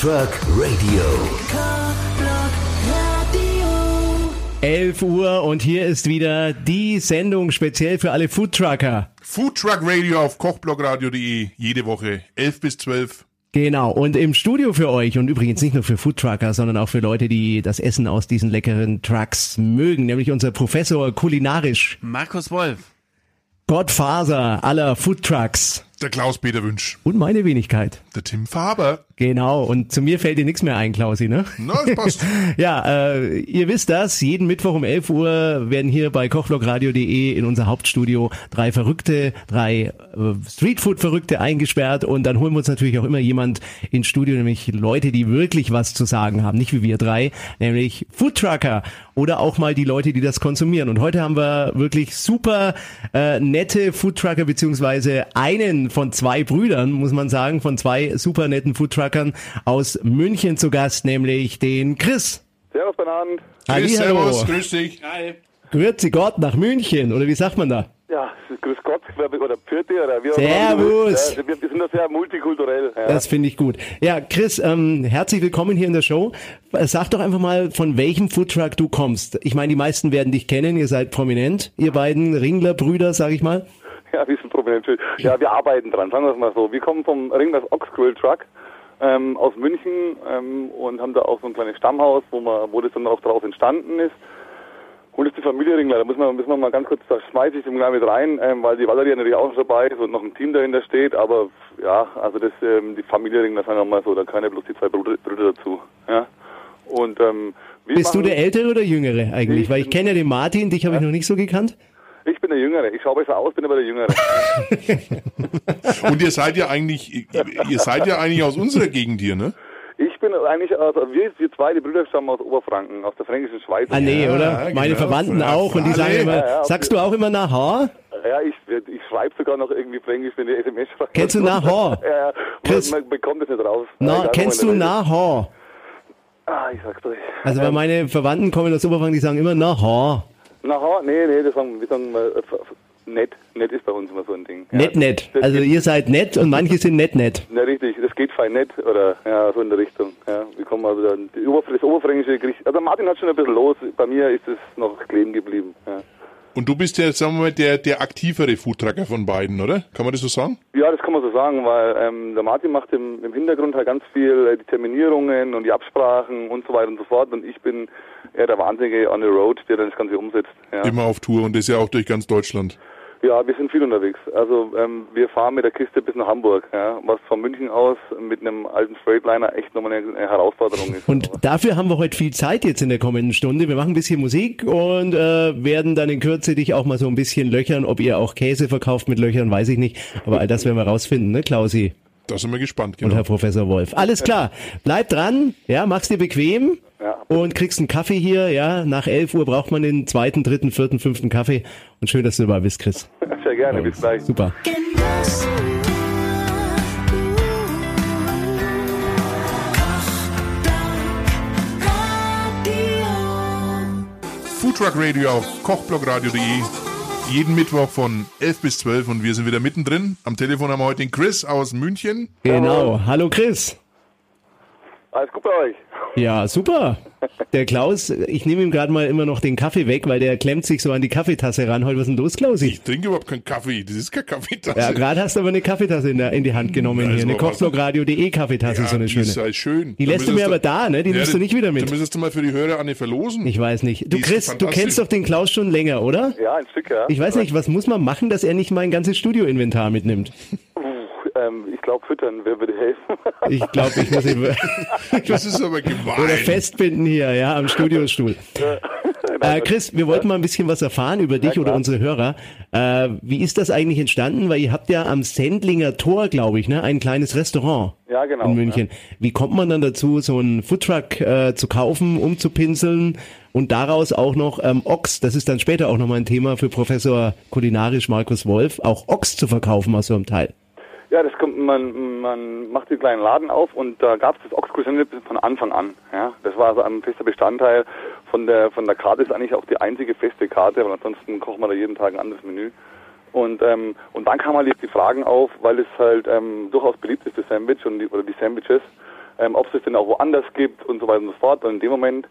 Truck Radio. 11 Uhr und hier ist wieder die Sendung speziell für alle Foodtrucker. Food Truck Radio auf kochblogradio.de jede Woche 11 bis 12. Genau, und im Studio für euch und übrigens nicht nur für Foodtrucker, sondern auch für Leute, die das Essen aus diesen leckeren Trucks mögen, nämlich unser Professor kulinarisch, Markus Wolf. Godfather aller Foodtrucks Der Klaus-Peter Wünsch. und meine Wenigkeit. Der Tim Faber. Genau, und zu mir fällt dir nichts mehr ein, Klausi, ne? Na, das passt. Ja, äh, ihr wisst das, jeden Mittwoch um 11 Uhr werden hier bei kochblogradio.de in unser Hauptstudio drei Verrückte, drei äh, Streetfood-Verrückte eingesperrt und dann holen wir uns natürlich auch immer jemand ins Studio, nämlich Leute, die wirklich was zu sagen haben, nicht wie wir drei, nämlich Foodtrucker oder auch mal die Leute, die das konsumieren. Und heute haben wir wirklich super äh, nette Foodtrucker, beziehungsweise einen von zwei Brüdern, muss man sagen, von zwei super netten Foodtruckern aus München zu Gast, nämlich den Chris. Servus. Grüß, Hallihallo. servus, grüß dich. Grüezi Gott nach München, oder wie sagt man da? Ja, grüß Gott, oder Pfirti, oder wie auch immer. Servus. Ja, wir, wir sind da sehr multikulturell. Ja. Das finde ich gut. Ja, Chris, ähm, herzlich willkommen hier in der Show. Sag doch einfach mal, von welchem Foodtruck du kommst. Ich meine, die meisten werden dich kennen, ihr seid prominent, ihr beiden Ringler-Brüder, sag ich mal. Ja, wir sind prominent. Ja, wir arbeiten dran, sagen wir es mal so. Wir kommen vom Ringlers Ox Grill Truck ähm, aus München ähm, und haben da auch so ein kleines Stammhaus, wo, man, wo das dann auch drauf entstanden ist. Und das ist die Familie Ringler, da muss man, müssen wir mal ganz kurz, da schmeiße ich gleich mit rein, ähm, weil die Valerie natürlich auch schon dabei ist und noch ein Team dahinter steht, aber ja, also das, ähm, die Familie Ringler, sagen wir mal so, da keine bloß die zwei Brüder, Brüder dazu, ja. Und, ähm, wir Bist du der Ältere oder Jüngere eigentlich? Ich Weil ich kenne ja den Martin, dich habe ich noch nicht so gekannt. Ich bin der Jüngere. Ich schaue besser aus, bin aber der Jüngere. Und ihr seid ja eigentlich, ihr, seid ja eigentlich aus unserer Gegend hier, ne? Ich bin eigentlich, also wir, wir zwei, die Brüder stammen aus Oberfranken, aus der fränkischen Schweiz. Ah nee, Ja, oder? genau. Meine Verwandten Ja, auch und die sagen immer, Ja, ja, sagst du auch immer nach Haar? Ja, ich, ich schreibe sogar noch irgendwie Fränkisch, wenn die SMS schreibt. Kennst du Nahor? Ja, ja. Chris? Man, man bekommt das nicht raus. Na, kennst du nach Haar? Ah, ich sag's euch. Also weil meine Verwandten kommen aus Oberfranken, die sagen immer nach Haar. Nahor? Nee, nee, das sagen wir sagen mal, äh, nett. Nett ist bei uns immer so ein Ding. Ja. Nett, nett. Das Also ihr seid nett und manche sind nett, nett. Ja, richtig, das geht fein nett, oder, ja, so in der Richtung, ja. Wir kommen also dann, das oberfränkische also Martin hat schon ein bisschen los, bei mir ist es noch kleben geblieben, ja. Und du bist ja, sagen wir mal, der, der aktivere Foodtrucker von beiden, oder? Kann man das so sagen? Ja, das kann man so sagen, weil ähm, der Martin macht im, im Hintergrund halt ganz viel äh, die Terminierungen und die Absprachen und so weiter und so fort und ich bin eher der Wahnsinnige on the road, der dann das Ganze umsetzt. Ja, Immer auf Tour und das ja auch durch ganz Deutschland. Ja wir sind viel unterwegs. Also ähm, wir fahren mit der Kiste bis nach Hamburg, ja, was von München aus mit einem alten Freightliner echt nochmal eine, Herausforderung ist. Und dafür haben wir heute viel Zeit jetzt in der kommenden Stunde. Wir machen ein bisschen Musik und äh, werden dann in Kürze dich auch mal so ein bisschen löchern. Ob ihr auch Käse verkauft mit Löchern, weiß ich nicht. Aber all das werden wir rausfinden, ne, Klausi Da sind wir gespannt, und genau. Herr Professor Wolf. Alles klar. Bleib dran, ja, mach's dir bequem Ja. und kriegst einen Kaffee hier, ja. Nach 11 Uhr braucht man den zweiten, dritten, vierten, fünften Kaffee. Und schön, dass du dabei bist, Chris. Sehr gerne, bis gleich. Super. Food Truck Radio auf kochblogradio.de. Jeden Mittwoch von 11 bis 12 und wir sind wieder mittendrin. Am Telefon haben wir heute den Chris aus München. Genau. Hallo Chris. Alles gut bei euch? Ja, super. Der Klaus, ich nehme ihm gerade mal immer noch den Kaffee weg, weil der klemmt sich so an die Kaffeetasse ran. Heute, was ist denn los, Klausi? Ich trinke überhaupt keinen Kaffee. Das ist kein Kaffeetasse. Ja, gerade hast du aber eine Kaffeetasse in, der, in die Hand genommen Da hier. Eine. Kochblogradio.de Kaffeetasse, Ja, so eine die schöne. ist halt schön. Die Da lässt du mir aber da, ne? Die nimmst du nicht wieder Da mit. müsstest du mal für die Hörer eine verlosen. Ich weiß nicht. Du Chris, du kennst doch den Klaus schon länger, oder? Ja, ein Stück, ja. Ich weiß nicht, was muss man machen, dass er nicht mein ganzes Studioinventar mitnimmt? Ähm, ich glaube, füttern, wer würde helfen? Ich glaube, ich muss ihn Das ist aber gemein. oder festbinden hier, ja, am Studiostuhl. Äh, Chris, wir wollten mal ein bisschen was erfahren über dich oder unsere Hörer. Äh, wie ist das eigentlich entstanden? Weil ihr habt ja am Sendlinger Tor, glaube ich, ne, ein kleines Restaurant Ja, genau, in München. Wie kommt man dann dazu, so einen Foodtruck äh, zu kaufen, umzupinseln und daraus auch noch ähm, Ochs, das ist dann später auch nochmal ein Thema für Professor kulinarisch Markus Wolf, auch Ochs zu verkaufen aus so einem Teil. Ja, das kommt, man, man macht den kleinen Laden auf und da gab es das Ochskuchen von Anfang an. Ja, das war also ein fester Bestandteil von der von der Karte ist eigentlich auch die einzige feste Karte, aber ansonsten kocht man da jeden Tag ein anderes Menü. Und ähm, und dann kam halt die Fragen auf, weil es halt ähm, durchaus beliebt ist, das Sandwich und die, oder die Sandwiches, ähm, ob es das denn auch woanders gibt und so weiter und so fort. Und in dem Moment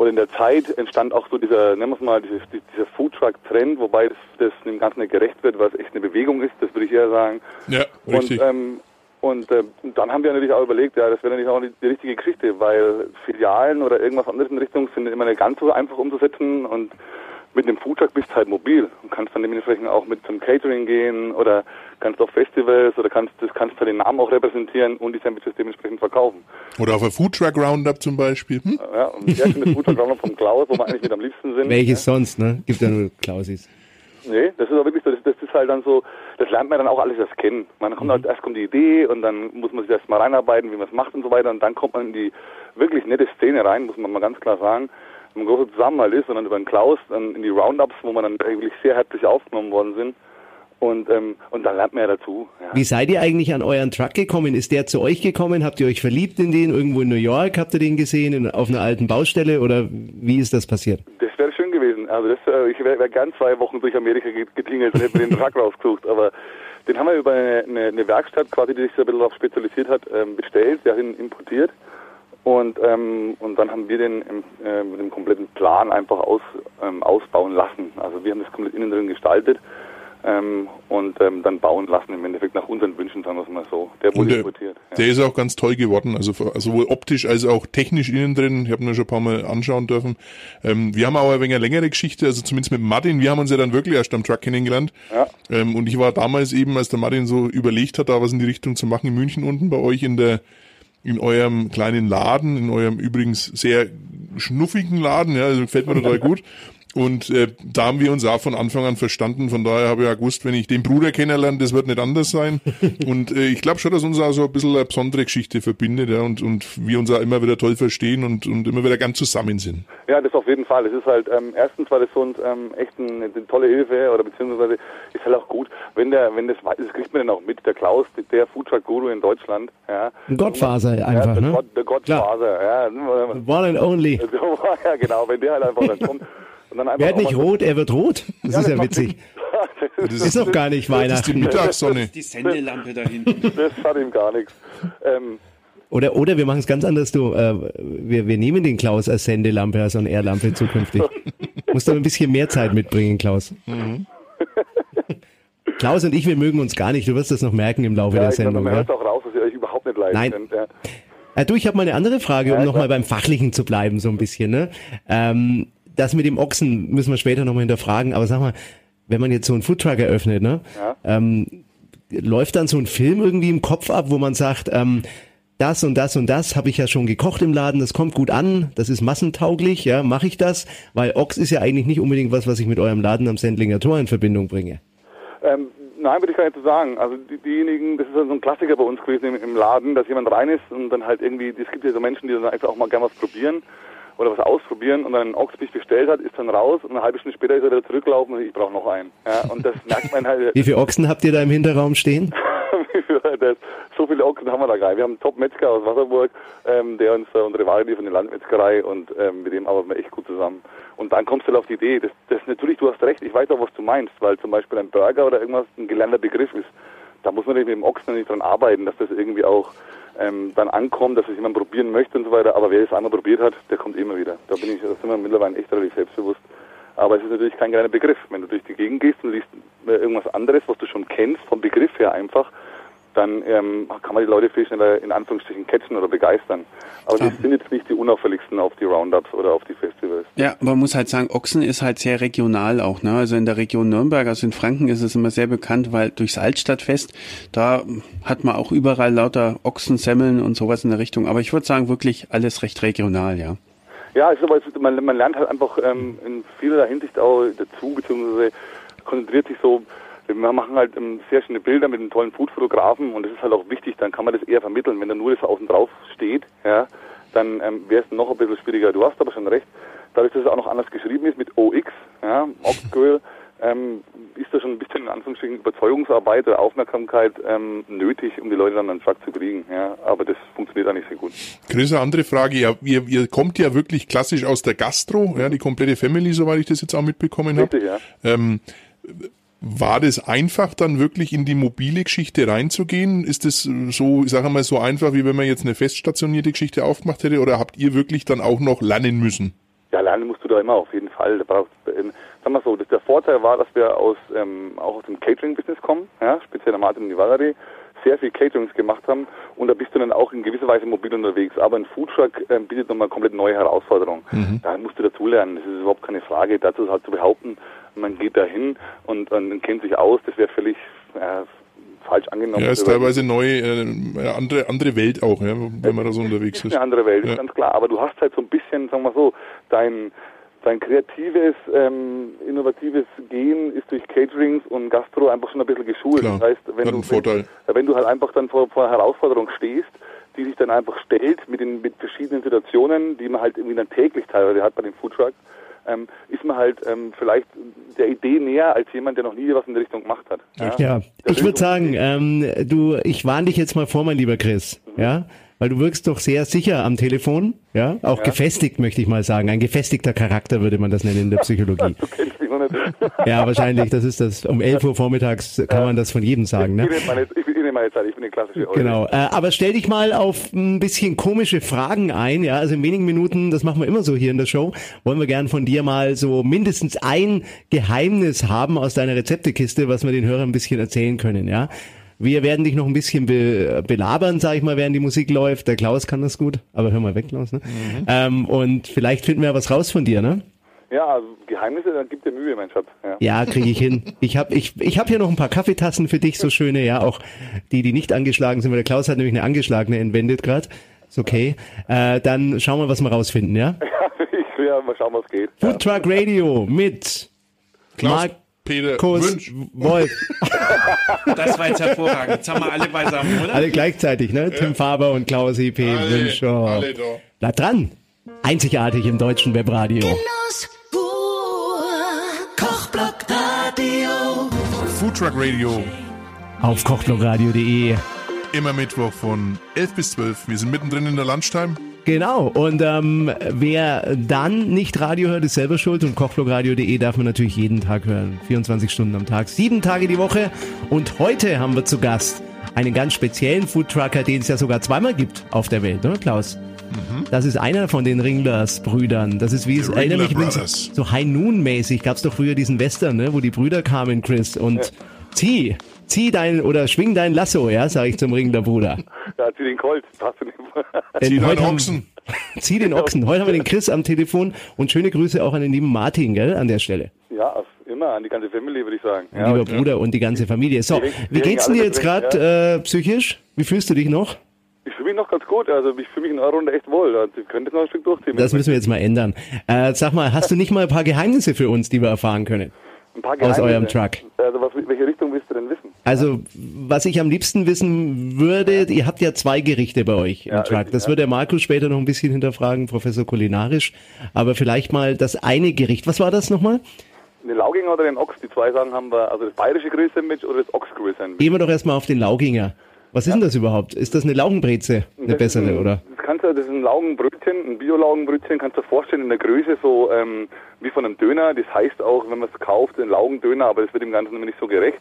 oder in der Zeit entstand auch so dieser, nennen wir es mal, dieses, dieser Foodtruck-Trend, wobei das, das dem Ganzen nicht gerecht wird, es echt eine Bewegung ist, das würde ich eher sagen. Ja, richtig. Und, ähm, und äh, dann haben wir natürlich auch überlegt, ja, das wäre natürlich auch die, die richtige Geschichte, weil Filialen oder irgendwas anderes in Richtung sind immer nicht ganz so einfach umzusetzen und mit einem Foodtruck bist du halt mobil und kannst dann dementsprechend auch mit zum Catering gehen oder kannst auf Festivals oder kannst das kannst du den Namen auch repräsentieren und die Sandwiches dementsprechend verkaufen. Oder auf ein Foodtruck Roundup zum Beispiel. Hm? Ja, und sehr schönes Foodtruck Roundup vom Klaus, wo wir eigentlich mit am liebsten sind. Welches sonst, ne? Gibt ja nur Klausis. Nee, das ist auch wirklich so, das, das ist halt dann so, das lernt man dann auch alles erst kennen. Man kommt halt, erst kommt die Idee und dann muss man sich erst mal reinarbeiten, wie man es macht und so weiter und dann kommt man in die wirklich nette Szene rein, muss man mal ganz klar sagen. Man großer Zusammenhalt ist und dann über den Klaus dann in die Roundups, wo man dann wirklich sehr herzlich aufgenommen worden sind. Und, ähm, und dann lernt man ja dazu. Ja. Wie seid ihr eigentlich an euren Truck gekommen? Ist der zu euch gekommen? Habt ihr euch verliebt in den? Irgendwo in New York habt ihr den gesehen? In, auf einer alten Baustelle? Oder wie ist das passiert? Das wäre schön gewesen. Also das, äh, ich wäre wär gern zwei Wochen durch Amerika getingelt und hätte mir den Truck rausgesucht. Aber den haben wir über eine, eine, eine Werkstatt quasi, die sich so ein bisschen darauf spezialisiert hat, ähm, bestellt. Der hat ihn importiert. Und, ähm, und dann haben wir den im, äh, mit dem kompletten Plan einfach aus, ähm, ausbauen lassen. Also wir haben das komplett innen drin gestaltet ähm, und ähm, dann bauen lassen im Endeffekt nach unseren Wünschen, sagen wir es mal so. Der wurde der, importiert. Ja. Der ist auch ganz toll geworden, also sowohl optisch als auch technisch innen drin. Ich habe ihn schon ein paar Mal anschauen dürfen. Ähm, wir haben aber ein wenig eine längere Geschichte, also zumindest mit Martin. Wir haben uns ja dann wirklich erst am Truck kennengelernt. Ja. Ähm, und ich war damals eben, als der Martin so überlegt hat, da was in die Richtung zu machen in München unten bei euch in der in eurem kleinen Laden, in eurem übrigens sehr schnuffigen Laden, ja, also gefällt mir total gut. Und äh, da haben wir uns auch von Anfang an verstanden. Von daher habe ich ja gewusst, wenn ich den Bruder kennenlerne, das wird nicht anders sein. Und äh, ich glaube schon, dass uns auch so ein bisschen eine besondere Geschichte verbindet ja, und, und wir uns auch immer wieder toll verstehen und, und immer wieder ganz zusammen sind. Ja, das auf jeden Fall. Es ist halt, ähm, erstens war das für uns ähm, echt eine, eine tolle Hilfe oder beziehungsweise ist halt auch gut, wenn der, wenn das, das kriegt man dann auch mit, der Klaus, der Foodtruck Guru in Deutschland. Ja. Ein Gottfaser einfach, ja, der ne? Gott, der Gottfaser, ja. One and only. Ja, genau, wenn der halt einfach dann kommt. Und dann einfach Werd auch nicht rot, er wird rot. Das ist ja witzig. das, Ist doch gar nicht Das ist die Weihnachten. Mittagssonne. Die Sendelampe da hinten. das hat ihm gar nichts. Ähm, Oder, oder wir machen es ganz anders, du. Äh, wir, wir nehmen den Klaus als Sendelampe, als On-Air-Lampe zukünftig. Musst aber ein bisschen mehr Zeit mitbringen, Klaus. Klaus und ich, wir mögen uns gar nicht. Du wirst das noch merken im Laufe ja, der Sendung. man Ja? hört auch raus, dass ihr euch überhaupt nicht leiden Nein. könnt. Ja. Äh, du, ich habe mal eine andere Frage, um Ja, nochmal beim Fachlichen zu bleiben, so ein bisschen. Ne? Ähm, das mit dem Ochsen müssen wir später nochmal hinterfragen, aber sag mal, wenn man jetzt so einen Foodtruck eröffnet, ne? Ja. Ähm, läuft dann so ein Film irgendwie im Kopf ab, wo man sagt, ähm, das und das und das habe ich ja schon gekocht im Laden, das kommt gut an, das ist massentauglich, ja, mache ich das? Weil Ochs ist ja eigentlich nicht unbedingt was, was ich mit eurem Laden am Sendlinger Tor in Verbindung bringe. Ähm, nein, würde ich gar nicht so sagen. Also die, diejenigen, das ist so ein Klassiker bei uns gewesen im, im Laden, dass jemand rein ist und dann halt irgendwie, es gibt ja so Menschen, die dann einfach auch mal gerne was probieren oder was ausprobieren und dann einen Ochsbisch bestellt hat, ist dann raus und eine halbe Stunde später ist er wieder zurückgelaufen und ich brauche noch einen. Ja, und das merkt man halt. Wie viele Ochsen habt ihr da im Hinterraum stehen? das, so viele Ochsen haben wir da gar nicht. Wir haben einen Top-Metzger aus Wasserburg, ähm, der uns äh, unsere Ware liefert von der Landmetzgerei und ähm, mit dem arbeiten wir echt gut zusammen. Und dann kommst du halt auf die Idee, das, das natürlich, du hast recht, ich weiß auch, was du meinst, weil zum Beispiel ein Burger oder irgendwas ein gelernter Begriff ist. Da muss man mit dem Ochsen nicht dran arbeiten, dass das irgendwie auch ähm, dann ankommt, dass es jemand probieren möchte und so weiter. Aber wer es einmal probiert hat, der kommt immer wieder. Da bin ich, da sind wir mittlerweile echt relativ selbstbewusst. Aber es ist natürlich kein kleiner Begriff. Wenn du durch die Gegend gehst und liest äh, irgendwas anderes, was du schon kennst, vom Begriff her einfach, dann ähm, kann man die Leute viel schneller in Anführungsstrichen catchen oder begeistern. Aber die Klar. sind jetzt nicht die unauffälligsten auf die Roundups oder auf die Festivals. Ja, man muss halt sagen, Ochsen ist halt sehr regional auch. Ne? Also in der Region Nürnberg, also in Franken ist es immer sehr bekannt, weil durchs Altstadtfest, da hat man auch überall lauter Ochsensemmeln und sowas in der Richtung. Aber ich würde sagen, wirklich alles recht regional, ja. Ja, ist, man, man lernt halt einfach ähm, in vielerlei Hinsicht auch dazu, beziehungsweise konzentriert sich so, wir machen halt ähm, sehr schöne Bilder mit einem tollen Foodfotografen und das ist halt auch wichtig, dann kann man das eher vermitteln. Wenn da nur das außen drauf steht, ja, dann ähm, wäre es noch ein bisschen schwieriger. Du hast aber schon recht, dadurch, dass es auch noch anders geschrieben ist mit OX, ja, Oxgrill, ähm, ist da schon ein bisschen in Anführungsstrichen Überzeugungsarbeit oder Aufmerksamkeit ähm, nötig, um die Leute dann an den Truck zu kriegen. Ja, aber das funktioniert auch nicht sehr gut. Chris, eine andere Frage. Ja, ihr, ihr kommt ja wirklich klassisch aus der Gastro, ja, die komplette Family, soweit ich das jetzt auch mitbekommen habe. Ja. Ähm, War das einfach, dann wirklich in die mobile Geschichte reinzugehen? Ist das so, ich sage mal, so einfach, wie wenn man jetzt eine feststationierte Geschichte aufgemacht hätte? Oder habt ihr wirklich dann auch noch lernen müssen? Ja, lernen musst du da immer auf jeden Fall. Brauchst, ähm, sagen wir so, das, der Vorteil war, dass wir aus, ähm, auch aus dem Catering-Business kommen, ja, speziell der Martin und die Valerie, sehr viel Caterings gemacht haben und da bist du dann auch in gewisser Weise mobil unterwegs. Aber ein Foodtruck ähm, bietet nochmal komplett neue Herausforderungen. Da musst du dazulernen, das ist überhaupt keine Frage. Dazu halt zu behaupten, man geht da hin und, und kennt sich aus, das wäre völlig äh, falsch angenommen. Ja, ist teilweise neu, äh, eine andere, andere Welt auch, ja, wenn man da so unterwegs ist ist. eine andere Welt, Ja. ganz klar. Aber du hast halt so ein bisschen, sagen wir so, dein, dein kreatives, ähm, innovatives Gehen ist durch Caterings und Gastro einfach schon ein bisschen geschult. Klar, das heißt, wenn hat du. Wenn, wenn du halt einfach dann vor, vor einer Herausforderung stehst, die sich dann einfach stellt mit den mit verschiedenen Situationen, die man halt irgendwie dann täglich teilweise hat bei dem Foodtruck, ähm, ist man halt ähm, vielleicht der Idee näher als jemand, der noch nie was in der Richtung gemacht hat. Ja, Der ich würde sagen, ähm, du, ich warne dich jetzt mal vor, mein lieber Chris, ja, weil du wirkst doch sehr sicher am Telefon, ja, auch gefestigt möchte ich mal sagen, ein gefestigter Charakter würde man das nennen in der Psychologie. Du kennst mich noch nicht. Ja, wahrscheinlich, das ist das, um 11 Uhr vormittags kann man das von jedem sagen, ne? Ich nehme nehme meine Zeit, ich bin eine klassische Eule. Genau, äh, aber stell dich mal auf ein bisschen komische Fragen ein, ja, also in wenigen Minuten, das machen wir immer so hier in der Show, wollen wir gern von dir mal so mindestens ein Geheimnis haben aus deiner Rezeptekiste, was wir den Hörern ein bisschen erzählen können, ja. Wir werden dich noch ein bisschen be belabern, sag ich mal, während die Musik läuft. Der Klaus kann das gut, aber hör mal weg, Klaus, ne? Ähm, und vielleicht finden wir ja was raus von dir, ne? Ja, also Geheimnisse, dann gibt dir Mühe, mein Schatz. Ja. Ja, kriege ich hin. Ich habe ich, ich hab hier noch ein paar Kaffeetassen für dich, so schöne, ja, auch die, die nicht angeschlagen sind, weil der Klaus hat nämlich eine angeschlagene entwendet gerade. Ist okay. Äh, dann schauen wir, was wir rausfinden, ja? ich will ja mal schauen, was geht. Food Truck Radio mit Klaus, Markus Peter, Wünsch. Wolf. Das war jetzt hervorragend. Jetzt haben wir alle beisammen, oder? Alle gleichzeitig, ne? Tim Faber und Klaus IP Alle, Wünsch. Oh. alle da. Bleibt dran. Einzigartig im deutschen Webradio. Genuss. Kochblock Radio. Foodtruck Radio, Auf kochblockradio.de. immer Mittwoch von 11 bis 12. Wir sind mittendrin in der Lunchtime. Genau, und ähm, wer dann nicht Radio hört, ist selber schuld und kochblogradio.de darf man natürlich jeden Tag hören. 24 Stunden am Tag, sieben Tage die Woche. Und heute haben wir zu Gast einen ganz speziellen Foodtrucker, den es ja sogar zweimal gibt auf der Welt, oder Klaus? Das ist einer von den Ringlers-Brüdern. Das ist wie es erinnert mich Ringler übrigens so High Noon-mäßig. Gab's doch früher diesen Western, ne, wo die Brüder kamen, Chris, und zieh, zieh dein oder schwing dein Lasso, ja, sag ich zum Ringler-Bruder. Ja, zieh den Colt, passt du nicht. Denn Zieh deinen heute haben- Ochsen. Zieh den Ochsen. Heute haben wir den Chris am Telefon und schöne Grüße auch an den lieben Martin, gell, an der Stelle. ja, auf- immer an die ganze Family, würde ich sagen. Ja, Lieber und- Bruder und die ganze Familie. So, wie geht's denn dir jetzt gerade äh, psychisch? Wie fühlst du dich noch? Ich fühle mich noch ganz gut, also ich fühle mich in eurer Runde echt wohl. Also, ihr könnt jetzt noch ein Stück durchziehen. Das müssen wir jetzt mal ändern. Äh, sag mal, hast du nicht mal ein paar Geheimnisse für uns, die wir erfahren können? ein paar aus Geheimnisse. eurem Truck. Also was, welche Richtung willst du denn wissen? Also, was ich am liebsten wissen würde, ihr habt ja zwei Gerichte bei euch im Ja, Truck. richtig, Das ja. wird der Markus später noch ein bisschen hinterfragen, Professor kulinarisch. Aber vielleicht mal das eine Gericht. Was war das nochmal? Den Lauginger oder den Ochs? Die zwei Sachen haben wir, also das bayerische Grill-Sandwich oder das Ochs-Grill-Sandwich. Gehen wir doch erstmal auf den Lauginger. Was ist denn das überhaupt? Ist das eine Laugenbreze? Eine bessere, ein- oder? Das kannst du, das ist ein Laugenbrötchen, ein Bio-Laugenbrötchen, kannst du dir vorstellen in der Größe so ähm, wie von einem Döner. Das heißt auch, wenn man es kauft, ein Laugendöner, aber das wird dem Ganzen immer nicht so gerecht.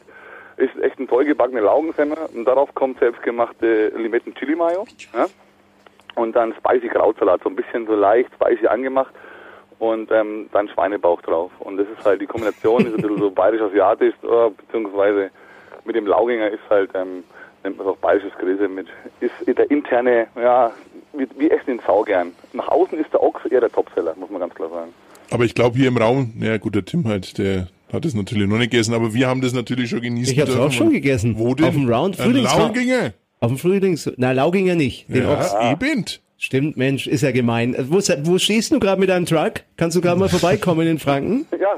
Ist echt ein toll gebackene Laugensemmel und darauf kommt selbstgemachte Limetten-Chili-Mayo. Ja? Und dann spicy Krautsalat, so ein bisschen so leicht spicy angemacht und ähm, dann Schweinebauch drauf. Und das ist halt die Kombination, ist ein bisschen so bayerisch-asiatisch, äh, beziehungsweise mit dem Lauginger ist halt, ähm, nennt man es auch bayerisches Grille mit, ist der interne, ja, wir, wir essen den Sau gern. Nach außen ist der Ochs eher der Topseller, muss man ganz klar sagen. Aber ich glaube hier im Raum, ja gut, der Tim halt, der hat es natürlich noch nicht gegessen, aber wir haben das natürlich schon genießen Ich hab's dürfen. auch schon gegessen. Wo denn? Auf dem Round Ein Frühlingsra- Lauginger. Auf dem Frühlings... Na, Lauginger nicht. Den Ochs. Ja, eben. Stimmt, Mensch, ist ja gemein. Äh, Wo, wo stehst du gerade mit deinem Truck? Kannst du gerade mal vorbeikommen in Franken? Ja,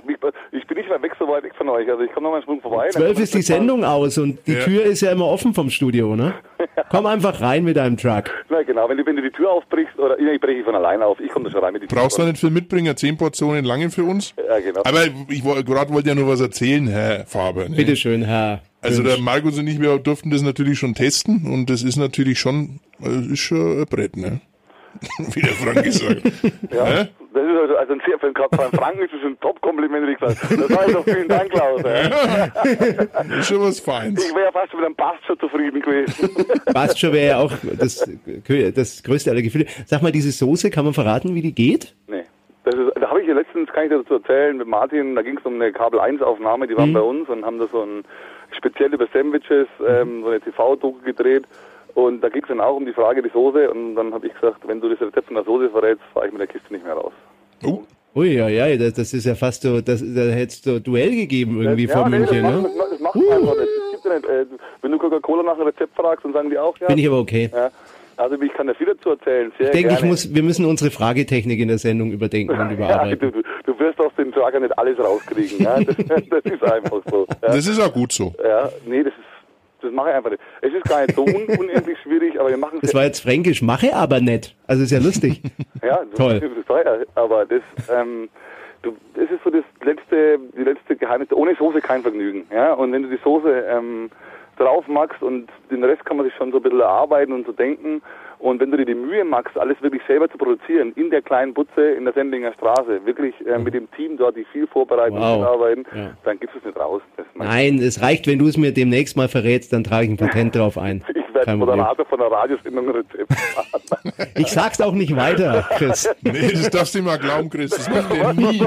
ich, bin nicht weit weg, so weit weg von euch. Also ich komme noch mal einen Sprung vorbei. Zwölf ist die das Sendung aus und die Ja. Tür ist ja immer offen vom Studio, ne? Komm einfach rein mit deinem Truck. Na genau, wenn du, wenn du die Tür aufbrichst, oder ich breche von alleine auf, ich komme da schon rein mit die Brauchst du Tür. nicht viel mitbringen? Zehn Portionen lange für uns? Ja, genau. Aber ich gerade wollte ja nur was erzählen, Herr Faber. Ne? Bitte schön, Herr. Also der Markus und ich, wir durften das natürlich schon testen und das ist natürlich schon, also ist schon ein Brett, ne? Wie der Frank gesagt. ja, Hä? Das ist also, also ein sehr, für einen Franken ist das ein Top-Kompliment, wie gesagt. Das heißt doch vielen Dank, Klaus. Ja. Ist schon was Feins. Ich wäre ja fast schon mit einem Bast schon zufrieden gewesen. Bascho wäre ja auch das, das größte aller Gefühle. Sag mal, diese Soße, kann man verraten, wie die geht? nee. Das ist, da habe ich ja letztens, kann ich dir dazu erzählen, mit Martin, da ging es um eine Kabel-1-Aufnahme, die waren bei uns und haben da so ein speziell über Sandwiches, ähm, so eine TV-Doku gedreht. Und da ging es dann auch um die Frage die Soße und dann habe ich gesagt, wenn du das Rezept von der Soße verrätst, fahre ich mit der Kiste nicht mehr raus. Oh, Ui, ja, ja, das, das ist ja fast so, das, da hätte es so Duell gegeben irgendwie vor nee, München, das, ne? macht, das, das macht man einfach nicht. Das gibt ja nicht. Äh, wenn du Coca-Cola nach einem Rezept fragst, dann sagen die auch ja. Bin ich aber okay. ja. Also ich kann da viel dazu erzählen. Sehr Ich denke, ich muss, wir müssen unsere Fragetechnik in der Sendung überdenken und Ja, überarbeiten. du, du, du wirst aus dem Trager nicht alles rauskriegen. Ja? Das, das ist einfach so. Ja, das ist auch gut so. ja nee, das ist, das mache ich einfach nicht. Es ist gar nicht so un, unendlich schwierig, aber wir machen es Das war jetzt fränkisch, mache aber nett. Also ist ja lustig. Ja, Toll. Das ist teuer, aber das, ähm, du, das ist so das letzte, die letzte Geheimnis. Ohne Soße kein Vergnügen. Ja, und wenn du die Soße ähm, drauf magst und den Rest kann man sich schon so ein bisschen erarbeiten und so denken. Und wenn du dir die Mühe machst, alles wirklich selber zu produzieren, in der kleinen Butze in der Sendlinger Straße, wirklich äh, mit dem Team dort, die viel vorbereiten Wow. und mitarbeiten, Ja. dann gibst du es nicht raus. Nein, es reicht, wenn du es mir demnächst mal verrätst, dann trage ich ein Patent drauf ein. Ich werde Kein Problem. Moderator von einer Radiosendung Rezept. Ich sag's auch nicht weiter, Chris. Nee, das darfst du mal glauben, Chris. Das macht er nie.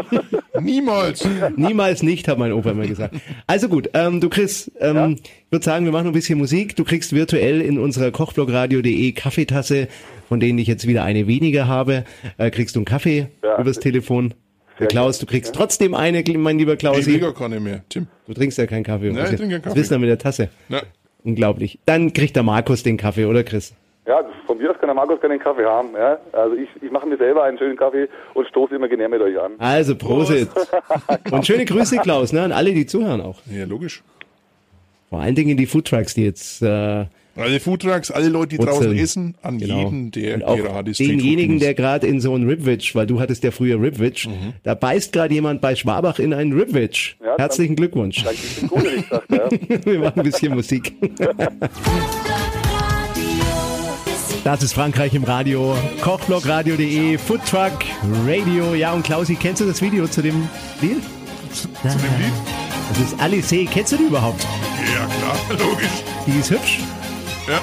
Niemals. Niemals nicht, hat mein Opa immer gesagt. Also gut, ähm, du Chris, ähm, ich würde sagen, wir machen noch ein bisschen Musik. Du kriegst virtuell in unserer kochblogradio.de Kaffeetasse, von denen ich jetzt wieder eine weniger habe, äh, kriegst du einen Kaffee Ja. übers Telefon. Der Klaus, du kriegst trotzdem eine, mein lieber Ich Klausi. will gar keine mehr. Tim. Du trinkst ja keinen Kaffee. Nein, ich trinke keinen Das Kaffee. wissen wir mit der Tasse. Na, Unglaublich. Dann kriegt der Markus den Kaffee, oder Chris? Ja, von mir aus kann der Markus keinen Kaffee haben. Ja? Also ich, ich mache mir selber einen schönen Kaffee und stoße immer gerne mit euch an. Also, Prosit. Und schöne Grüße, Klaus, ne, an alle, die zuhören auch. ja, logisch. Vor allen Dingen die Foodtrucks, die jetzt äh, Alle Foodtrucks, alle Leute, die Wurzeln. draußen essen, an Genau. jeden, der und auch gerade Streetfood denjenigen, der gerade in so ein Ribwitch, weil du hattest ja früher Ribwitch, da beißt gerade jemand bei Schwabach in einen Ribwitch. Ja, Herzlichen Glückwunsch. Danke, ich bin gut, wie gesagt, ja. Wir machen ein bisschen Musik. Das ist Frankreich im Radio, kochblogradio.de, Foodtruck, Radio. Ja, und Klausi, kennst du das Video zu dem Lied? Zu dem Lied? Das ist Alice. Kennst du die überhaupt? Ja, klar, logisch. Die ist hübsch. Ja.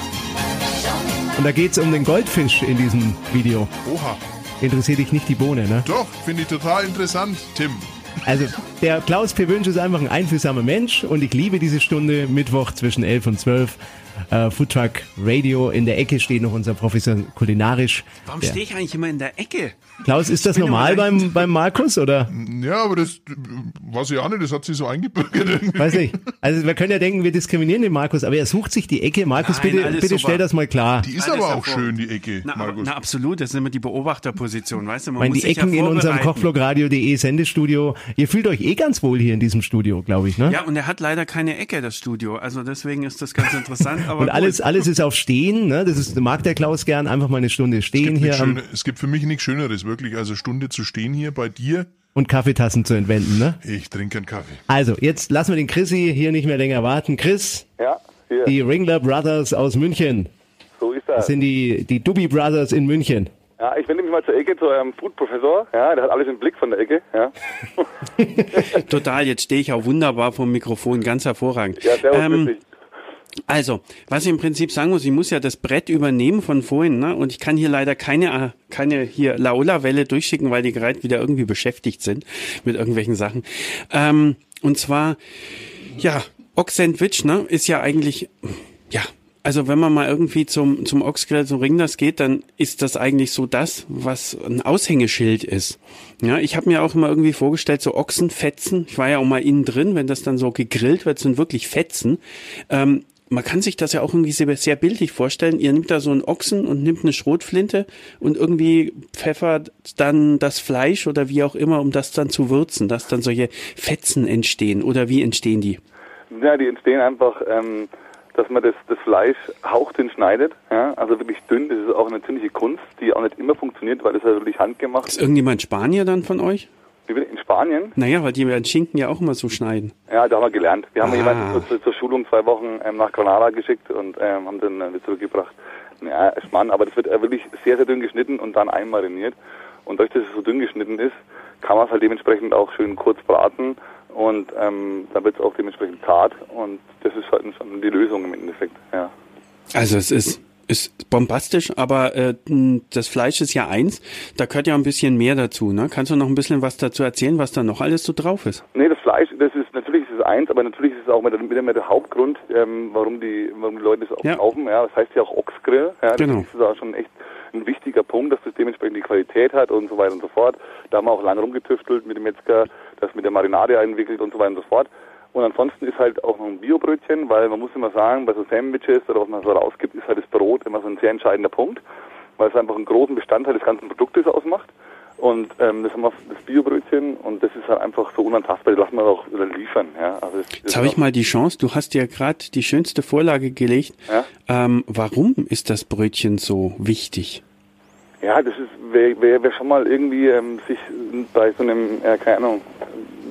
Und da geht's um den Goldfisch in diesem Video. Oha. Interessiert dich nicht die Bohne, ne? Doch, finde ich total interessant, Tim. Also, der Klaus P. Wünsch ist einfach ein einfühlsamer Mensch und ich liebe diese Stunde Mittwoch zwischen 11 und 12. Äh, Foodtruck Radio. In der Ecke steht noch unser Professor kulinarisch. Warum Der- stehe ich eigentlich immer in der Ecke? Klaus, ist das normal beim, beim Markus oder? Ja, aber das, weiß ich auch nicht, das hat sich so eingebürgert irgendwie. Weiß nicht. Also wir können ja denken, wir diskriminieren den Markus, aber er sucht sich die Ecke. Markus, Nein, bitte, bitte super. stell das mal klar. Die ist Alles aber auch hervor- schön, die Ecke, Na, Markus. na absolut, das ist immer die Beobachterposition, weißt du? Man meine, muss die sich Ecken ja in unserem. Kochblogradio.de Sendestudio. Ihr fühlt euch eh ganz wohl hier in diesem Studio, glaube ich, ne? Ja, und er hat leider keine Ecke, das Studio. Also deswegen ist das ganz interessant. Und alles, alles ist auf Stehen, ne? Das ist, mag der Klaus gern, einfach mal eine Stunde stehen es, hier gibt am, schöne, es gibt für mich nichts Schöneres, wirklich. Also Stunde zu stehen hier bei dir. und Kaffeetassen zu entwenden, ne? Ich trinke einen Kaffee. Also, jetzt lassen wir den Chrissy hier nicht mehr länger warten. Chris, Ja, hier, die Ringler Brothers aus München. so ist das. Das sind die, die Dubi Brothers in München. Ja, ich wende mich mal zur Ecke zu eurem Food-Professor. Ja, der hat alles im Blick von der Ecke. Ja, Total, jetzt stehe ich auch wunderbar vom Mikrofon, ganz hervorragend. ja servus, Ähm. Also, was ich im Prinzip sagen muss, ich muss ja das Brett übernehmen von vorhin, ne? Und ich kann hier leider keine, äh, keine hier Laola-Welle durchschicken, weil die gerade wieder irgendwie beschäftigt sind mit irgendwelchen Sachen. Ähm, und zwar, ja, Ox-Sandwich, ne, ist ja eigentlich, ja, also wenn man mal irgendwie zum, zum Ochsgrill, zum Ringers geht, dann ist das eigentlich so das, was ein Aushängeschild ist. Ja, ich habe mir auch immer irgendwie vorgestellt, so Ochsenfetzen, ich war ja auch mal innen drin, wenn das dann so gegrillt wird, sind wirklich Fetzen. Ähm, man kann sich das ja auch irgendwie sehr, sehr bildlich vorstellen. Ihr nimmt da so einen Ochsen und nimmt eine Schrotflinte und irgendwie pfeffert dann das Fleisch oder wie auch immer, um das dann zu würzen, dass dann solche Fetzen entstehen. Oder wie entstehen die? Ja, die entstehen einfach, ähm, dass man das, das Fleisch hauchdünn schneidet. Ja, also wirklich dünn. Das ist auch eine ziemliche Kunst, die auch nicht immer funktioniert, weil das halt wirklich handgemacht Ist ist. irgendjemand Spanier dann von euch? In Spanien, Naja, weil die werden Schinken ja auch immer so schneiden. ja, da haben wir gelernt. Wir haben Ah. jemanden zur, zur, Schulung zwei Wochen ähm, nach Granada geschickt und ähm, haben den äh, wieder zurückgebracht. Ja, Schmarrn, aber das wird äh, wirklich sehr, sehr dünn geschnitten und dann einmariniert. Und dadurch, dass es so dünn geschnitten ist, kann man es halt dementsprechend auch schön kurz braten und ähm, dann wird es auch dementsprechend zart und das ist halt die Lösung im Endeffekt, ja. Also es ist ist bombastisch, aber äh, das Fleisch ist ja eins. Da gehört ja ein bisschen mehr dazu. Ne? Kannst du noch ein bisschen was dazu erzählen, was da noch alles so drauf ist? Nee, das Fleisch, das ist natürlich ist es eins, aber natürlich ist es auch mit, mit, mit der Hauptgrund, ähm, warum die warum die Leute das auch Ja. kaufen. Ja, das heißt ja auch Ochsgrill. Ja, Genau. Das ist auch schon echt ein wichtiger Punkt, dass das dementsprechend die Qualität hat und so weiter und so fort. Da haben wir auch lange rumgetüftelt mit dem Metzger, das mit der Marinade entwickelt und so weiter und so fort. Und ansonsten ist halt auch noch ein Biobrötchen, weil man muss immer sagen, bei so Sandwiches oder was man so rausgibt, ist halt das Brot immer so ein sehr entscheidender Punkt, weil es einfach einen großen Bestandteil des ganzen Produktes ausmacht. Und ähm, das haben wir das Biobrötchen und das ist halt einfach so unantastbar, das lassen wir auch liefern. Ja. Also das, das Jetzt habe ich mal die Chance, du hast ja gerade die schönste Vorlage gelegt. Ja. Ähm, warum ist das Brötchen so wichtig? Ja, das ist, wer, wer, wer schon mal irgendwie ähm, sich bei so einem, äh, keine Ahnung,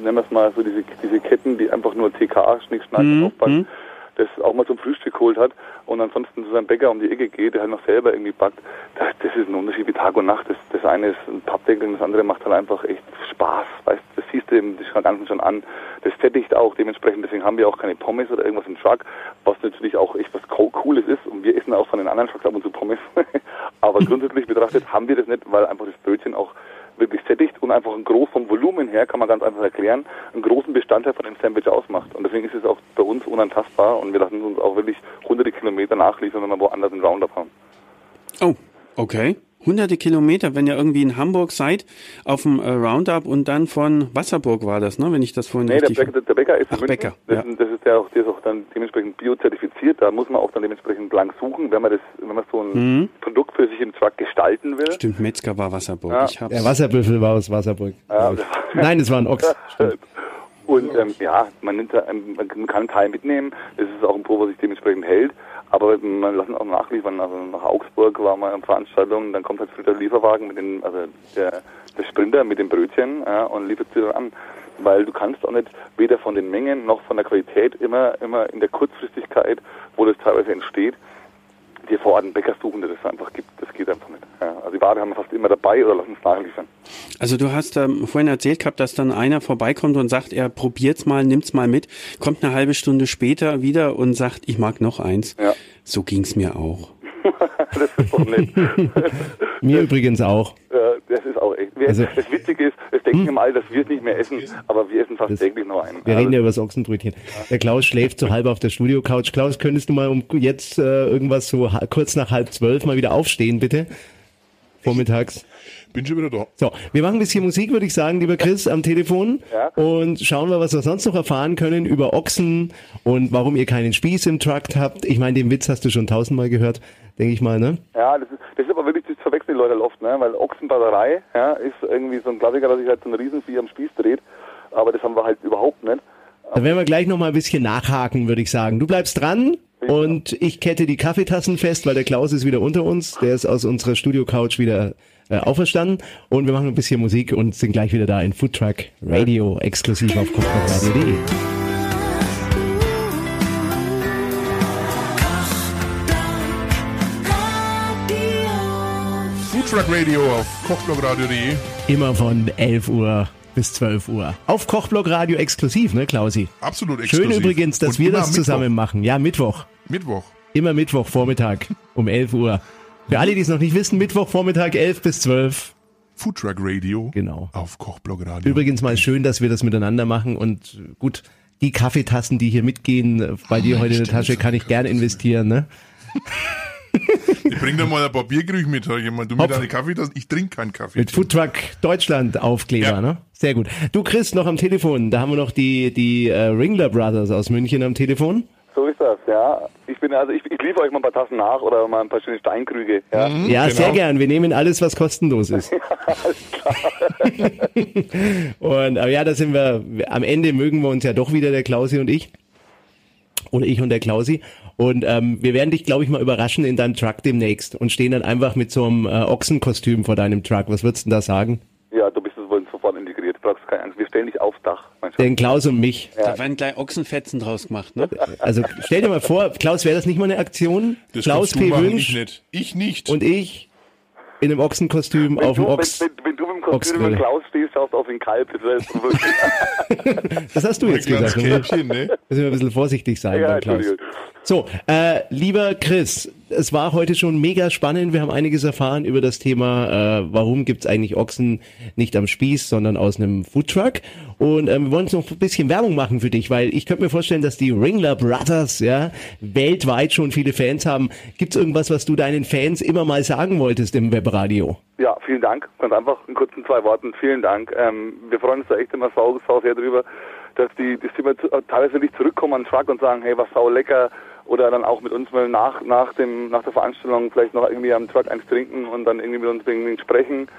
nennen wir es mal so diese, diese Ketten, die einfach nur TK, Schnick, Schnack Mhm, aufpacken, mhm. das auch mal zum Frühstück geholt hat und ansonsten zu seinem Bäcker um die Ecke geht, der halt noch selber irgendwie backt, das, das ist ein Unterschied wie Tag und Nacht. Das, das eine ist ein Pappdeckel und das andere macht halt einfach echt Spaß, weißt das siehst du das Ganzen schon an. Das sättigt auch dementsprechend, deswegen haben wir auch keine Pommes oder irgendwas im Truck, was natürlich auch echt was Co- Cooles ist und wir essen auch von den anderen Trucks ab und zu Pommes. Aber grundsätzlich betrachtet haben wir das nicht, weil einfach das Brötchen auch wirklich sättigt und einfach ein groß vom Volumen her, kann man ganz einfach erklären, einen großen Bestandteil von dem Sandwich ausmacht. Und deswegen ist es auch bei uns unantastbar und wir lassen uns auch wirklich hunderte Kilometer nachliefern, wenn wir woanders einen Roundup haben. Oh, okay. Hunderte Kilometer, wenn ihr irgendwie in Hamburg seid, auf dem äh, Roundup und dann von Wasserburg war das, ne? Wenn ich das vorhin Nee, der richtig... Bäcker, der Bäcker ist Ach. Bäcker, das, ja. das ist der auch, der ist auch dann dementsprechend biozertifiziert. Da muss man auch dann dementsprechend blank suchen, wenn man das, wenn man so ein Mhm. Produkt für sich im Truck gestalten will. Stimmt, Metzger war Wasserburg. Ja. Ich hab's. Der Wasserbüffel war aus Wasserburg. Ja. Nein, es war ein Ochs. Stimmt. Und ähm, ja, man, nimmt ähm, man kann einen Teil mitnehmen. Das ist auch ein Pro, was sich dementsprechend hält. Aber man lassen auch nachliefern. Also nach Augsburg war mal eine Veranstaltung, dann kommt halt wieder der Lieferwagen mit den, also der, der Sprinter mit den Brötchen ja, und liefert sie dann an. Weil du kannst auch nicht weder von den Mengen noch von der Qualität immer, immer in der Kurzfristigkeit, wo das teilweise entsteht, dir vor Ort einen Bäcker suchen, der das einfach gibt. Das geht einfach nicht. Ja, also die Ware haben wir fast immer dabei oder lassen es nachliefern. Also du hast ähm, vorhin erzählt gehabt, dass dann einer vorbeikommt und sagt, er probiert's mal, nimmt's mal mit, kommt eine halbe Stunde später wieder und sagt, ich mag noch eins. Ja. So ging's mir auch. das ist doch nett. Mir übrigens auch. Ja, das ist auch echt. Wir, Also- das Witzige ist, es denken immer alle, dass wir es nicht mehr essen, aber wir essen fast täglich noch einen. Wir Also, reden ja über das Ochsenbrötchen. Der Klaus schläft so halb auf der Studio-Couch. Klaus, könntest du mal um jetzt äh, irgendwas so kurz nach halb zwölf mal wieder aufstehen, bitte? Vormittags. Bin schon wieder da. So, wir machen ein bisschen Musik, würde ich sagen, lieber Chris, am Telefon. Ja. Und schauen wir, was wir sonst noch erfahren können über Ochsen und warum ihr keinen Spieß im Truck habt. Ich meine, den Witz hast du schon tausendmal gehört, denke ich mal, ne? ja, das ist, das ist aber wirklich, das verwechseln die Leute halt oft, ne? weil Ochsenbraterei ja, ist irgendwie so ein Klassiker, dass sich halt so ein Riesenvieh am Spieß dreht, aber das haben wir halt überhaupt nicht. Da werden wir gleich noch mal ein bisschen nachhaken, würde ich sagen. Du bleibst dran und ich kette die Kaffeetassen fest, weil der Klaus ist wieder unter uns. Der ist aus unserer Studio-Couch wieder äh, auferstanden. Und wir machen ein bisschen Musik und sind gleich wieder da in Foodtruck Radio, exklusiv auf kopfhörradio.de. Foodtruck Radio auf kochblockradio.de. Immer von 11 Uhr bis 12 Uhr. Auf Kochblock Radio exklusiv, ne, Klausi? Absolut exklusiv. Schön übrigens, dass Und wir das am zusammen machen. Ja, Mittwoch. Mittwoch. Mittwoch. Immer Mittwoch Vormittag um 11 Uhr. Für alle, die es noch nicht wissen, Mittwoch Vormittag 11 bis 12. Foodtruck Radio. Genau. Auf Kochblockradio. Übrigens mal schön, dass wir das miteinander machen und gut, die Kaffeetassen, die hier mitgehen, äh, bei dir heute in der Tasche, kann ich gern investieren, ne? Ich bring dir mal ein paar Biergerüche mit. sag ich mal. Du Hopp. mit deiner Kaffeetasse. Ich trinke keinen Kaffee. Mit Foodtruck Deutschland Aufkleber, Ja. ne? Sehr gut. Du Chris, noch am Telefon, da haben wir noch die, die äh, Ringler Brothers aus München am Telefon. So ist das, ja. Ich bin also ich, ich liefere euch mal ein paar Tassen nach oder mal ein paar schöne Steinkrüge. Ja. Ja, genau. sehr gern. Wir nehmen alles, was kostenlos ist. und aber ja, da sind wir. Am Ende mögen wir uns ja doch wieder der Klausi und ich. Oder ich und der Klausi. Und ähm, wir werden dich, glaube ich, mal überraschen in deinem Truck demnächst und stehen dann einfach mit so einem äh, Ochsenkostüm vor deinem Truck. Was würdest du denn da sagen? ja, du bist wohl sofort integriert. Du brauchst keine Angst. Wir stellen dich aufs Dach. Den Klaus und mich. Da werden gleich Ochsenfetzen draus gemacht, ne? Also stell dir mal vor, Klaus, wäre das nicht mal eine Aktion? Das Klaus P. machen, Wünsch ich nicht. Ich nicht. und ich in einem Ochsenkostüm Wenn auf dem Ochs. wenn, wenn, wenn du du Ochsgrill. mit Klaus stehst, schaust du auf den Kalb. Das wäre das hast du jetzt kleines gesagt. Kälbchen, ne? Müssen wir ein bisschen vorsichtig sein ja, beim Klaus. So, äh, lieber Chris, es war heute schon mega spannend. Wir haben einiges erfahren über das Thema, äh, warum gibt's eigentlich Ochsen nicht am Spieß, sondern aus einem Foodtruck. Und ähm, wir wollen jetzt noch ein bisschen Werbung machen für dich, weil ich könnte mir vorstellen, dass die Ringler Brothers ja weltweit schon viele Fans haben. Gibt's irgendwas, was du deinen Fans immer mal sagen wolltest im Webradio? Ja, vielen Dank. Ganz einfach in kurzen zwei Worten. Vielen Dank. Ähm, wir freuen uns da echt immer sau, sau sehr drüber, dass die, die immer zu- äh, teilweise wirklich zurückkommen an den Truck und sagen, hey, was sau lecker. Oder dann auch mit uns mal nach, nach dem, nach der Veranstaltung vielleicht noch irgendwie am Truck eins trinken und dann irgendwie mit uns irgendwie sprechen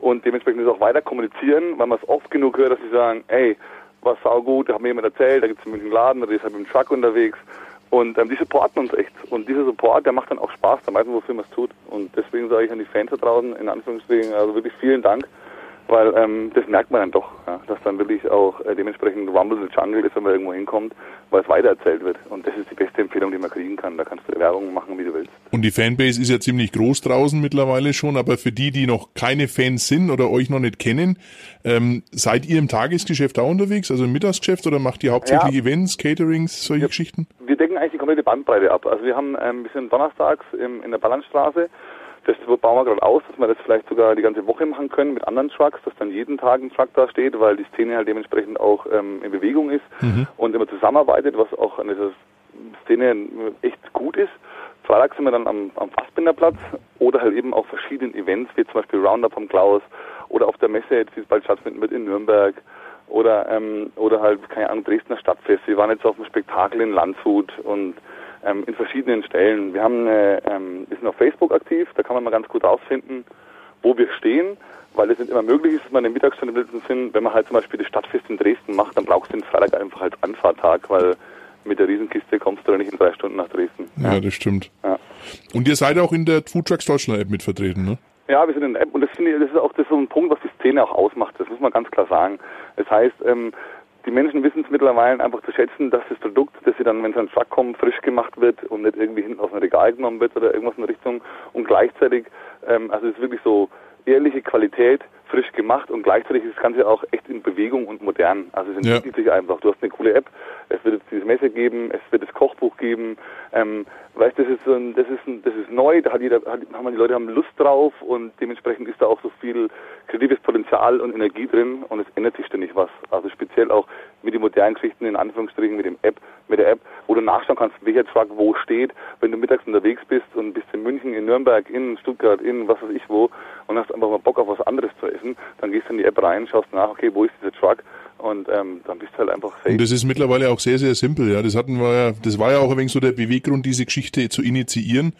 und dementsprechend auch weiter kommunizieren, weil man es oft genug hört, dass sie sagen, hey, was sau gut, da hat mir jemand erzählt, da gibt es einen Laden, oder ist halt mit dem Truck unterwegs. Und ähm, die supporten uns echt. Und dieser Support, der macht dann auch Spaß, da meistens, wofür man es tut. Und deswegen sage ich an die Fans da draußen, in Anführungsstrichen, also wirklich vielen Dank, weil ähm, das merkt man dann doch, ja, dass dann wirklich auch äh, dementsprechend Rumble the Jungle ist, wenn man irgendwo hinkommt, weil es weitererzählt wird. Und das ist die beste Empfehlung, die man kriegen kann. Da kannst du Werbung machen, wie du willst. Und die Fanbase ist ja ziemlich groß draußen mittlerweile schon, aber für die, die noch keine Fans sind oder euch noch nicht kennen, ähm, seid ihr im Tagesgeschäft auch unterwegs, also im Mittagsgeschäft oder macht ihr hauptsächlich Ja. Events, Caterings, solche Geschichten? Wir decken eigentlich die komplette Bandbreite ab. Also wir haben ähm, ein bisschen donnerstags im, in der Ballernstraße. Das bauen wir gerade aus, dass wir das vielleicht sogar die ganze Woche machen können mit anderen Trucks, dass dann jeden Tag ein Truck da steht, weil die Szene halt dementsprechend auch ähm, in Bewegung ist und immer zusammenarbeitet, was auch an dieser Szene echt gut ist. Freitag sind wir dann am, am Fassbinderplatz oder halt eben auf verschiedenen Events, wie zum Beispiel Roundup vom Klaus oder auf der Messe, jetzt, die es bald stattfinden wird in Nürnberg oder ähm, oder halt, keine Ahnung, Dresdner Stadtfest. Wir waren jetzt auf einem Spektakel in Landshut und ähm, in verschiedenen Stellen. Wir haben äh, ähm, wir sind auf Facebook aktiv, da kann man mal ganz gut rausfinden, wo wir stehen, weil es nicht immer möglich ist, dass man eine Mittagsstunde im Blitzen sind. Wenn man halt zum Beispiel das Stadtfest in Dresden macht, dann brauchst du den Freitag einfach als Anfahrtag, weil mit der Riesenkiste kommst du nicht in drei Stunden nach Dresden. Ja, das stimmt. Ja. Und ihr seid auch in der Food Trucks Deutschland App mit vertreten, ne? Ja, wir sind in der App und das finde ich, das ist auch das ist so ein Punkt, was die Szene auch ausmacht. Das muss man ganz klar sagen. Das heißt, ähm, die Menschen wissen es mittlerweile einfach zu schätzen, dass das Produkt, das sie dann, wenn es an den Truck kommt, frisch gemacht wird und nicht irgendwie hinten aus dem Regal genommen wird oder irgendwas in der Richtung. Und gleichzeitig, ähm, also es ist wirklich so ehrliche Qualität, frisch gemacht und gleichzeitig ist das Ganze auch echt in Bewegung und modern. Also es Ja. entwickelt sich einfach. Du hast eine coole App, es wird jetzt diese Messe geben, es wird das Kochbuch geben. Ähm, weißt, das ist so ein, das ist ein, das ist neu, da hat jeder, hat, haben die Leute haben Lust drauf und dementsprechend ist da auch so viel kreatives Potenzial und Energie drin und es ändert sich ständig was. Also speziell auch mit den modernen Geschichten in Anführungsstrichen mit dem App, mit der App, wo du nachschauen kannst, welcher Truck wo steht, wenn du mittags unterwegs bist und bist in München, in Nürnberg, in Stuttgart, in was weiß ich wo und hast einfach mal Bock auf was anderes zu essen, dann gehst du in die App rein, schaust nach, okay, wo ist dieser Truck und ähm, dann bist du halt einfach safe. Und das ist mittlerweile auch sehr, sehr simpel, ja. Das hatten wir ja, das war ja auch ein wenig so der Beweggrund, diese Geschichte zu initiieren,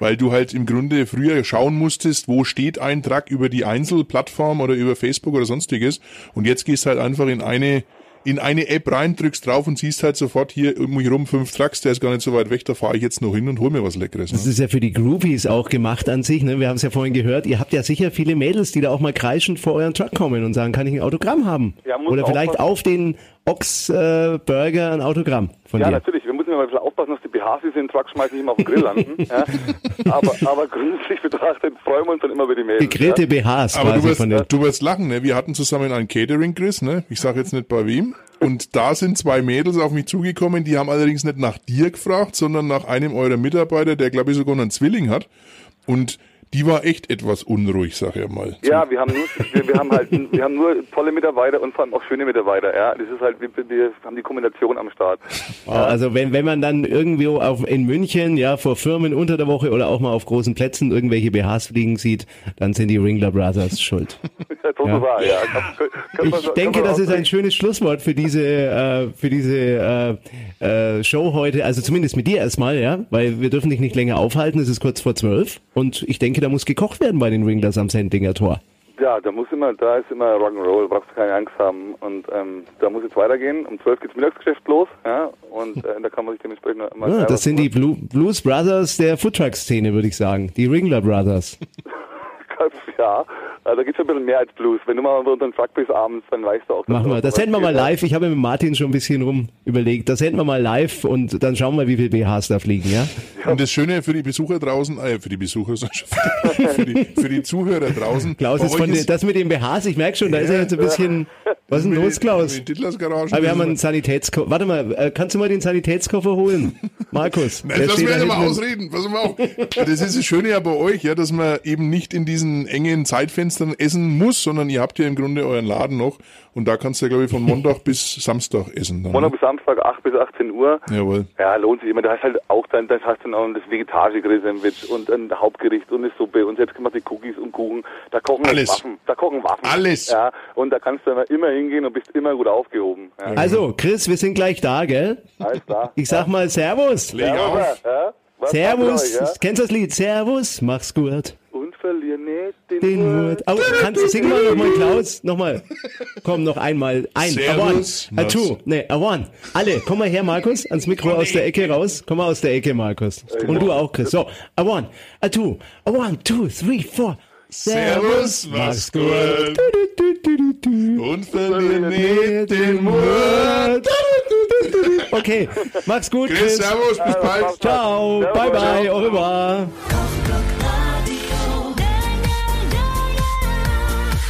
weil du halt im Grunde früher schauen musstest, wo steht ein Truck über die Einzelplattform oder über Facebook oder sonstiges. Und jetzt gehst halt einfach in eine, in eine App rein, drückst drauf und siehst halt sofort hier um mich rum fünf Trucks, der ist gar nicht so weit weg, da fahre ich jetzt noch hin und hol mir was Leckeres. Das Ne? ist ja für die Groupies auch gemacht an sich. Ne? Wir haben es ja vorhin gehört. Ihr habt ja sicher viele Mädels, die da auch mal kreischend vor euren Truck kommen und sagen, kann ich ein Autogramm haben? Ja, Oder vielleicht auf den Ochs-Burger äh, Burger ein Autogramm von Ja, dir. natürlich. Aufpassen, dass die BHs, die sie in den Truck schmeißen, nicht immer auf den Grill landen. ja. aber, aber grundsätzlich betrachtet freuen wir uns dann immer über die Mädels. Gegrillte ja. BHs Aber du wirst, von den. du wirst lachen, ne? Wir hatten zusammen ein Catering, Chris, ne? Ich sage jetzt nicht bei wem. Und da sind zwei Mädels auf mich zugekommen, die haben allerdings nicht nach dir gefragt, sondern nach einem eurer Mitarbeiter, der glaube ich sogar noch einen Zwilling hat. Und die war echt etwas unruhig, sag ich mal. Ja, wir haben nur, wir, wir haben halt, wir haben nur tolle Mitarbeiter und vor allem auch schöne Mitarbeiter. Ja, das ist halt, wir, wir haben die Kombination am Start. Also wenn, wenn man dann irgendwo auf, in München, ja, vor Firmen unter der Woche oder auch mal auf großen Plätzen irgendwelche BHs fliegen sieht, dann sind die Ringler Brothers schuld. so Ja. war, ja. Kann, man Ich denke, das ist ein schönes Schlusswort für diese, äh, für diese äh, äh, Show heute. Also zumindest mit dir erstmal, ja, weil wir dürfen dich nicht länger aufhalten. Es ist kurz vor zwölf und ich denke, da muss gekocht werden bei den Ringlers am Sendinger Tor. Ja, da muss immer, da ist immer Rock'n'Roll, brauchst du keine Angst haben. Und ähm, da muss jetzt weitergehen. Um 12 geht's Mittagsgeschäft los, ja, und äh, da kann man sich dementsprechend immer Ja, das sind die Blue, Blues Brothers der Foodtruck-Szene, würde ich sagen. Die Ringler Brothers. ja, Also da gibt's ein bisschen mehr als Blues. Wenn du mal unter den Truck bist abends, dann weißt du auch. Machen wir. Das hätten wir mal live. Ich habe mit Martin schon ein bisschen rum überlegt. Das hätten wir mal live und dann schauen wir, wie viel BHs da fliegen, ja? Und das Schöne für die Besucher draußen, äh, für die Besucher, für die, für die Zuhörer draußen. Klaus ist von den, das mit den BHs, ich merke schon, da ist er jetzt ein bisschen. Was ist denn los, Klaus? Aber wir haben einen Sanitätskoffer. Warte mal, äh, kannst du mal den Sanitätskoffer holen? Markus. Nein, lass mich da mal ausreden. Pass mal auf. Das ist das Schöne ja bei euch, ja, dass man eben nicht in diesen engen Zeitfenstern essen muss, sondern ihr habt ja im Grunde euren Laden noch und da kannst du ja, glaube ich, von Montag bis Samstag essen. Dann, Montag ne? bis Samstag, 8 bis 18 Uhr. Jawohl. Ja, lohnt sich immer. Du hast halt auch dann, das hast du dann auch das vegetarische Grillsandwich und ein Hauptgericht und eine Suppe und selbstgemachte Cookies und Kuchen. Da kochen Alles. Waffen. Da kochen Waffen. Alles. Ja, und da kannst du dann immer hingehen und bist immer gut aufgehoben. Ja, Also, Chris, wir sind gleich da, gell? alles klar. Ich sag mal Servus. Leg Ja, auf. ja? Servus. euch, Kennst du das Lied? Servus, mach's gut. ja? Und verlier nicht den, Den Mut. Oh, kannst du singen mal nochmal, Klaus? Nochmal. Komm, noch einmal. Ein. Servus, A one. A two. Nee, a one. Alle. Komm mal her, Markus. Ans Mikro aus der Ecke raus. Komm mal aus der Ecke, Markus. Und du auch, Chris. So. A one. A two. A one, two, three, four. Servus, mach's gut. Und verlier nicht den Mut. Okay, mach's gut, Chris, Chris. servus, bis bald. Ciao, Servus, bye bye, ciao. au revoir. Kochblock Radio.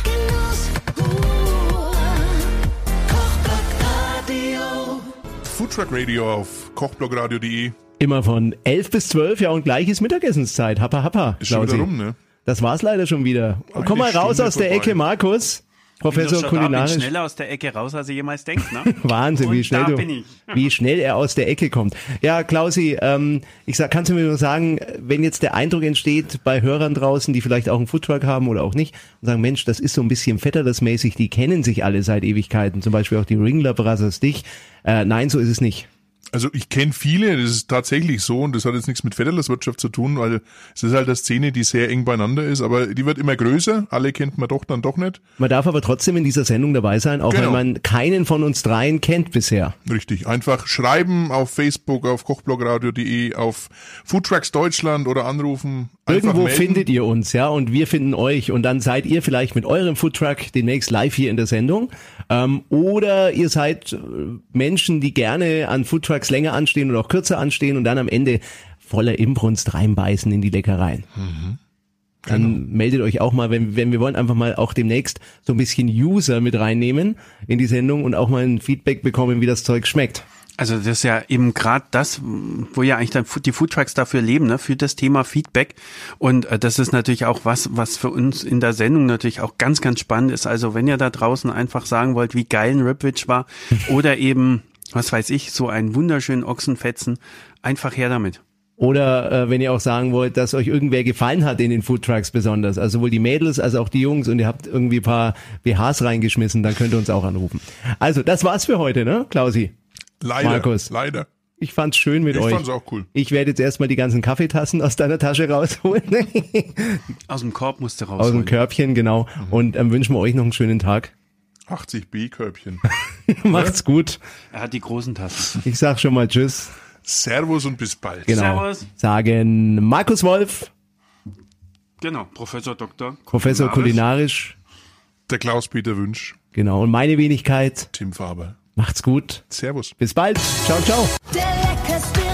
Genuss pur. Kochblock Radio. Foodtruck Radio auf kochblogradio.de. Immer von 11 bis 12, ja, und gleich ist Mittagessenszeit. Happa, happa. Ist schon wieder rum, ne? Das war's leider schon wieder. Komm mal raus Stunde aus der vorbei. Ecke, Markus. Professor Bin kulinarisch. schneller aus der Ecke raus, als ihr jemals denkt, ne? Wahnsinn, wie Und schnell da du, bin ich. wie schnell er aus der Ecke kommt. Ja, Klausi, ähm, ich sag, kannst du mir nur sagen, wenn jetzt der Eindruck entsteht bei Hörern draußen, die vielleicht auch einen Foodtruck haben oder auch nicht, und sagen, Mensch, das ist so ein bisschen Vetterles-mäßig, die kennen sich alle seit Ewigkeiten, zum Beispiel auch die Ringler Brothers, dich. Äh, nein, so ist es nicht. Also ich kenne viele, das ist tatsächlich so und das hat jetzt nichts mit Federlerswirtschaft zu tun, weil es ist halt eine Szene, die sehr eng beieinander ist, aber die wird immer größer, alle kennt man doch dann doch nicht. Man darf aber trotzdem in dieser Sendung dabei sein, auch Genau. wenn man keinen von uns dreien kennt bisher. Richtig, einfach schreiben auf Facebook, auf kochblogradio.de, auf Foodtrucks Deutschland oder anrufen. Irgendwo melden. findet ihr uns, ja, und wir finden euch und dann seid ihr vielleicht mit eurem Foodtruck demnächst live hier in der Sendung. Ähm, oder ihr seid äh, Menschen, die gerne an Foodtrucks länger anstehen oder auch kürzer anstehen und dann am Ende voller Imbrunst reinbeißen in die Leckereien. Dann meldet euch auch mal, wenn, wenn wir wollen einfach mal auch demnächst so ein bisschen User mit reinnehmen in die Sendung und auch mal ein Feedback bekommen, wie das Zeug schmeckt. Also das ist ja eben gerade das, wo ja eigentlich dann die Foodtrucks dafür leben, ne, für das Thema Feedback. Und äh, das ist natürlich auch was, was für uns in der Sendung natürlich auch ganz, ganz spannend ist. Also wenn ihr da draußen einfach sagen wollt, wie geil ein Ribwich war oder eben, was weiß ich, so einen wunderschönen Ochsenfetzen, einfach her damit. Oder äh, wenn ihr auch sagen wollt, dass euch irgendwer gefallen hat in den Foodtrucks besonders, also sowohl die Mädels als auch die Jungs und ihr habt irgendwie ein paar BHs reingeschmissen, dann könnt ihr uns auch anrufen. Also, das war's für heute, ne, Klausi? Leider, Markus. leider. Ich fand's schön mit Ich euch. fand's auch cool. Ich werde jetzt erstmal die ganzen Kaffeetassen aus deiner Tasche rausholen. Aus dem Korb musste raus. aus dem Körbchen, genau. Und ähm, wünschen wir euch noch einen schönen Tag. 80b Körbchen. Macht's gut. Er hat die großen Tassen. Ich sag schon mal Tschüss. Servus und bis bald. Genau. Servus. Sagen Markus Wolf, Genau, Professor Dr. Professor Kulinarisch. kulinarisch. Der Klaus-Peter Wünsch, Genau. Und meine Wenigkeit. Tim Faber. Macht's gut. Servus. Bis bald. Ciao, ciao. Der leckerste